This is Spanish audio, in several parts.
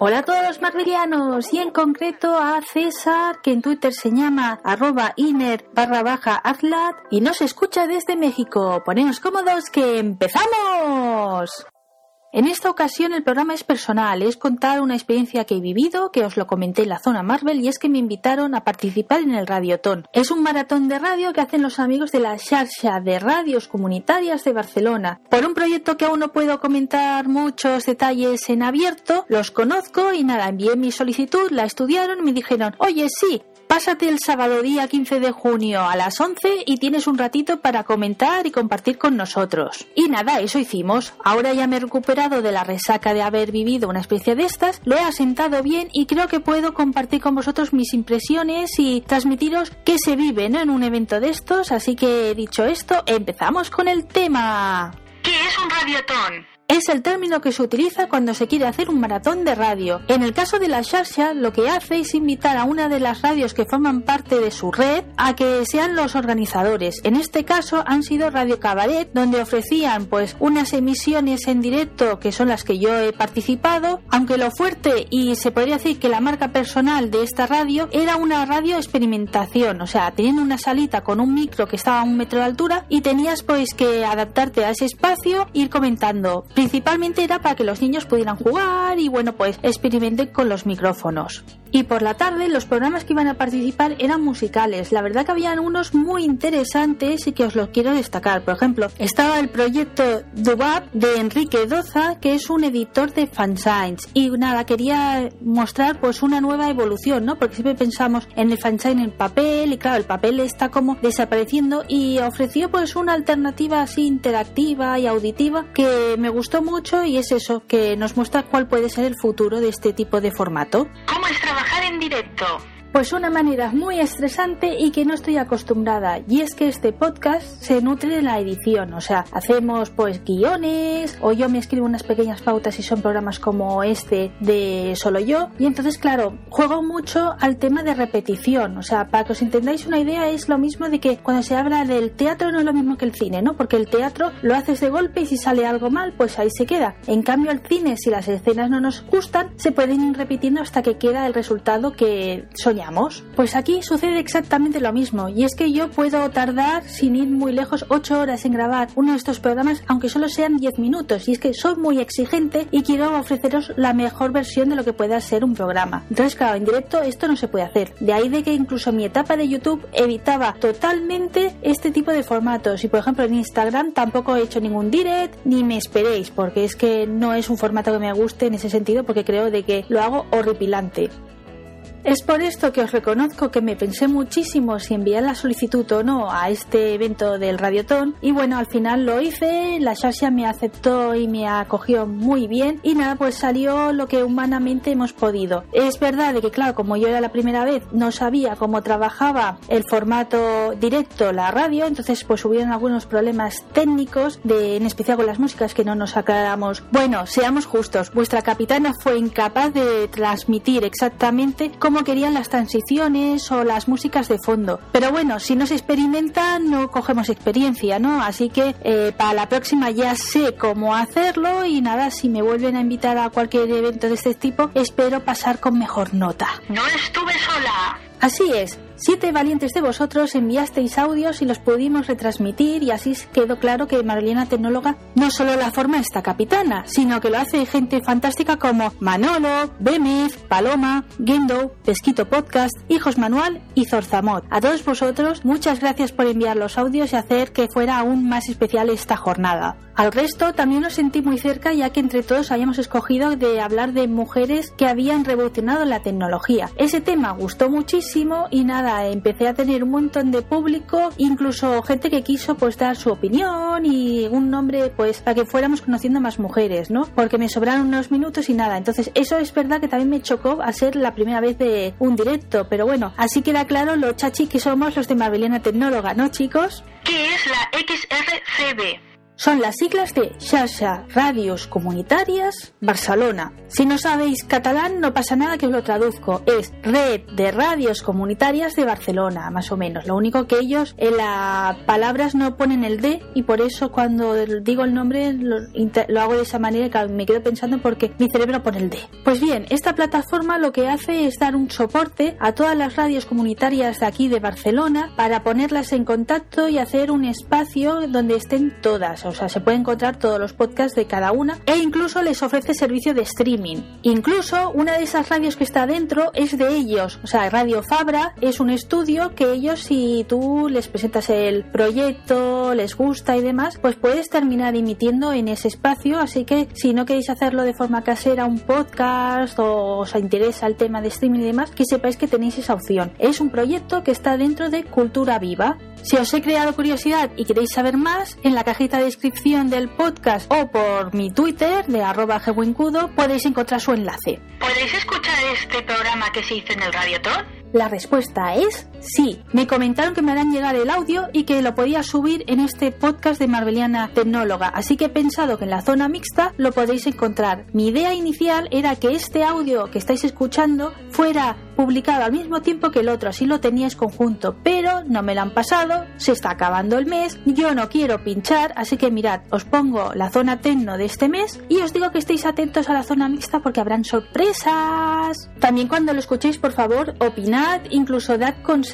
Hola a todos los marvelianos y en concreto a César, que en Twitter se llama arroba inner barra baja atlat y nos escucha desde México. Poneos cómodos que empezamos. En esta ocasión el programa es personal, es contar una experiencia que he vivido, que os lo comenté en la zona Marvel, y es que me invitaron a participar en el Radiotón. Es un maratón de radio que hacen los amigos de la Xarxa de Radios Comunitarias de Barcelona. Por un proyecto que aún no puedo comentar muchos detalles en abierto, los conozco y nada, envié mi solicitud, la estudiaron y me dijeron, oye sí, Pásate el sábado día 15 de junio a las 11 y tienes un ratito para comentar y compartir con nosotros. Y nada, eso hicimos. Ahora ya me he de la resaca de haber vivido una especie de estas, lo he asentado bien y creo que puedo compartir con vosotros mis impresiones y transmitiros qué se vive en un evento de estos. Así que dicho esto, empezamos con el tema. ¿Qué es un radiotón? Es el término que se utiliza cuando se quiere hacer un maratón de radio. En el caso de la Xarxa, lo que hace es invitar a una de las radios que forman parte de su red a que sean los organizadores. En este caso han sido Radio Cabaret, donde ofrecían pues unas emisiones en directo que son las que yo he participado, aunque lo fuerte y se podría decir que la marca personal de esta radio era una radio experimentación, o sea, teniendo una salita con un micro que estaba a un metro de altura y tenías pues que adaptarte a ese espacio, ir comentando Principalmente era para que los niños pudieran jugar y bueno, pues experimenten con los micrófonos. Y por la tarde los programas que iban a participar eran musicales. La verdad que habían unos muy interesantes y que os los quiero destacar. Por ejemplo, estaba el proyecto Dubab de Enrique Doza, que es un editor de fanzines. Y nada, quería mostrar pues una nueva evolución, ¿no? Porque siempre pensamos en el fanzine en papel y claro, el papel está como desapareciendo y ofreció pues una alternativa así interactiva y auditiva que me gustó mucho y es eso, que nos muestra cuál puede ser el futuro de este tipo de formato. ¿Cómo es en directo? Pues una manera muy estresante y que no estoy acostumbrada. Y es que este podcast se nutre de la edición. O sea, hacemos pues guiones o yo me escribo unas pequeñas pautas y son programas como este de solo yo. Y entonces, claro, juego mucho al tema de repetición. O sea, para que os entendáis una idea es lo mismo de que cuando se habla del teatro no es lo mismo que el cine, ¿no? Porque el teatro lo haces de golpe y si sale algo mal, pues ahí se queda. En cambio, el cine, si las escenas no nos gustan, se pueden ir repitiendo hasta que queda el resultado que son pues aquí sucede exactamente lo mismo, y es que yo puedo tardar, sin ir muy lejos, 8 horas en grabar uno de estos programas, aunque solo sean 10 minutos, y es que soy muy exigente y quiero ofreceros la mejor versión de lo que pueda ser un programa. Entonces, claro, en directo esto no se puede hacer. De ahí de que incluso mi etapa de YouTube evitaba totalmente este tipo de formatos. Y por ejemplo en Instagram tampoco he hecho ningún direct, ni me esperéis, porque es que no es un formato que me guste en ese sentido, porque creo de que lo hago horripilante. Es por esto que os reconozco que me pensé muchísimo si enviar la solicitud o no a este evento del Radiotón y bueno, al final lo hice, la Shasia me aceptó y me acogió muy bien y nada, pues salió lo que humanamente hemos podido. Es verdad que claro, como yo era la primera vez, no sabía cómo trabajaba el formato directo, la radio, entonces pues hubieron algunos problemas técnicos, en especial con las músicas que no nos aclaramos. Bueno, seamos justos, vuestra capitana fue incapaz de transmitir exactamente cómo querían las transiciones o las músicas de fondo. Pero bueno, si no se experimenta, no cogemos experiencia, ¿no? Así que eh, para la próxima ya sé cómo hacerlo y nada, si me vuelven a invitar a cualquier evento de este tipo, espero pasar con mejor nota. No estuve sola. Así es, Siete valientes de vosotros enviasteis audios y los pudimos retransmitir y así quedó claro que Marlena Tecnóloga no solo la forma esta capitana, sino que lo hace gente fantástica como Manolo, Bemiz, Paloma, Gendo, Pesquito Podcast, Hijos Manual y Zorzamot. A todos vosotros, muchas gracias por enviar los audios y hacer que fuera aún más especial esta jornada. Al resto también nos sentí muy cerca ya que entre todos habíamos escogido de hablar de mujeres que habían revolucionado la tecnología. Ese tema gustó muchísimo y nada empecé a tener un montón de público, incluso gente que quiso pues dar su opinión y un nombre pues para que fuéramos conociendo más mujeres, ¿no? Porque me sobraron unos minutos y nada. Entonces eso es verdad que también me chocó a ser la primera vez de un directo, pero bueno, así queda claro lo chachi que somos los de Marvelena Tecnóloga, ¿no chicos? ¿Qué es la XRCB? Son las siglas de Xarxa Radios Comunitarias Barcelona. Si no sabéis catalán, no pasa nada que os lo traduzco. Es Red de Radios Comunitarias de Barcelona, más o menos. Lo único que ellos en las palabras no ponen el D y por eso cuando digo el nombre lo, lo hago de esa manera que me quedo pensando porque mi cerebro pone el D. Pues bien, esta plataforma lo que hace es dar un soporte a todas las radios comunitarias de aquí de Barcelona para ponerlas en contacto y hacer un espacio donde estén todas. O sea, se puede encontrar todos los podcasts de cada una e incluso les ofrece servicio de streaming. Incluso una de esas radios que está dentro es de ellos. O sea, Radio Fabra es un estudio que ellos, si tú les presentas el proyecto, les gusta y demás, pues puedes terminar emitiendo en ese espacio. Así que si no queréis hacerlo de forma casera, un podcast o os interesa el tema de streaming y demás, que sepáis que tenéis esa opción. Es un proyecto que está dentro de Cultura Viva. Si os he creado curiosidad y queréis saber más, en la cajita de descripción del podcast o por mi Twitter de arroba podéis encontrar su enlace. ¿Podéis escuchar este programa que se hizo en el Radiotón? La respuesta es sí. Me comentaron que me harán llegar el audio y que lo podía subir en este podcast de Marbeliana Tecnóloga, así que he pensado que en la zona mixta lo podéis encontrar. Mi idea inicial era que este audio que estáis escuchando fuera publicado al mismo tiempo que el otro, así lo teníais conjunto, pero no me lo han pasado, se está acabando el mes, yo no quiero pinchar, así que mirad, os pongo la zona tecno de este mes y os digo que estéis atentos a la zona mixta porque habrán sorpresas. También cuando lo escuchéis, por favor, opinad, incluso dad consejos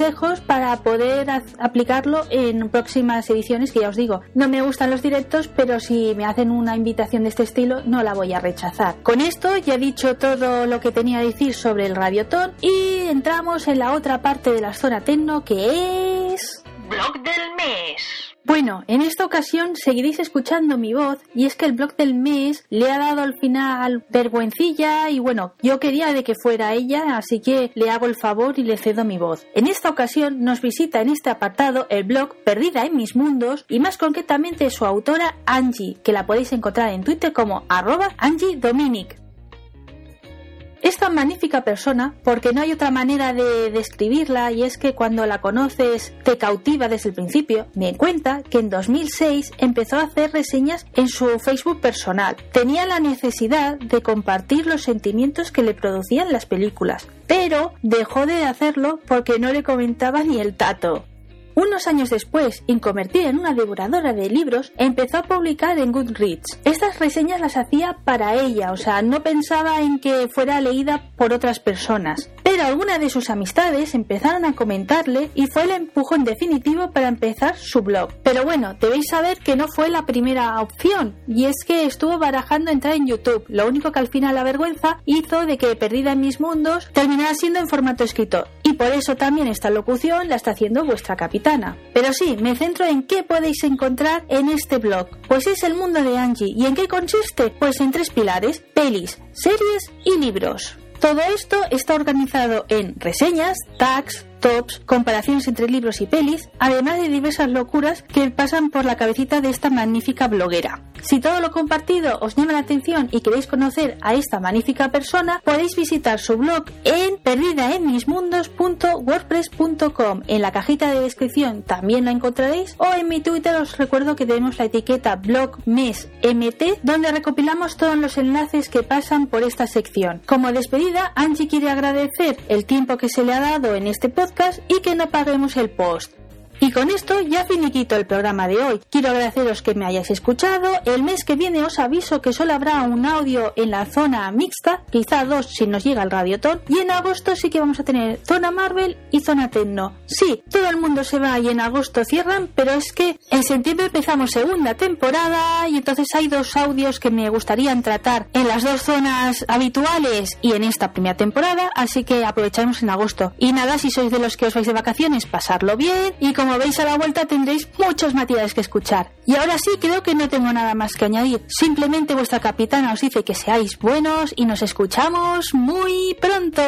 para poder aplicarlo en próximas ediciones, que ya os digo, no me gustan los directos, pero si me hacen una invitación de este estilo, no la voy a rechazar. Con esto ya he dicho todo lo que tenía que decir sobre el radiotón y entramos en la otra parte de la zona tecno que es... Blog del mes. Bueno, en esta ocasión seguiréis escuchando mi voz y es que el blog del mes le ha dado al final vergüencilla y bueno, yo quería de que fuera ella, así que le hago el favor y le cedo mi voz. En esta ocasión nos visita en este apartado el blog Perdida en mis mundos y más concretamente su autora Angie, que la podéis encontrar en Twitter como arroba Angie Dominic. Esta magnífica persona porque no hay otra manera de describirla y es que cuando la conoces te cautiva desde el principio. Me cuenta que en 2006 empezó a hacer reseñas en su Facebook personal. Tenía la necesidad de compartir los sentimientos que le producían las películas, pero dejó de hacerlo porque no le comentaba ni el tato. Unos años después, inconvertida en una devoradora de libros, empezó a publicar en Goodreads. Estas reseñas las hacía para ella, o sea, no pensaba en que fuera leída por otras personas. Pero algunas de sus amistades empezaron a comentarle y fue el empujón definitivo para empezar su blog. Pero bueno, debéis saber que no fue la primera opción, y es que estuvo barajando entrar en YouTube. Lo único que al final la vergüenza hizo de que Perdida en mis mundos terminara siendo en formato escrito. Y por eso también esta locución la está haciendo vuestra capitana. Pero sí, me centro en qué podéis encontrar en este blog. Pues es el mundo de Angie. ¿Y en qué consiste? Pues en tres pilares, pelis, series y libros. Todo esto está organizado en reseñas, tags, tops, comparaciones entre libros y pelis, además de diversas locuras que pasan por la cabecita de esta magnífica bloguera. Si todo lo compartido os llama la atención y queréis conocer a esta magnífica persona, podéis visitar su blog en perdidaenmismundos.wordpress.com. En la cajita de descripción también la encontraréis o en mi Twitter os recuerdo que tenemos la etiqueta blogmesmt donde recopilamos todos los enlaces que pasan por esta sección. Como despedida, Angie quiere agradecer el tiempo que se le ha dado en este podcast y que no paguemos el post. Con esto ya finiquito el programa de hoy. Quiero agradeceros que me hayáis escuchado. El mes que viene os aviso que solo habrá un audio en la zona mixta, quizá dos si nos llega el radiotón. Y en agosto sí que vamos a tener zona Marvel y zona Tecno. Sí, todo el mundo se va y en agosto cierran, pero es que en septiembre empezamos segunda temporada y entonces hay dos audios que me gustaría tratar en las dos zonas habituales y en esta primera temporada, así que aprovecharemos en agosto. Y nada, si sois de los que os vais de vacaciones, pasarlo bien y como a la vuelta tendréis muchos materiales que escuchar. Y ahora sí, creo que no tengo nada más que añadir. Simplemente vuestra capitana os dice que seáis buenos y nos escuchamos muy pronto.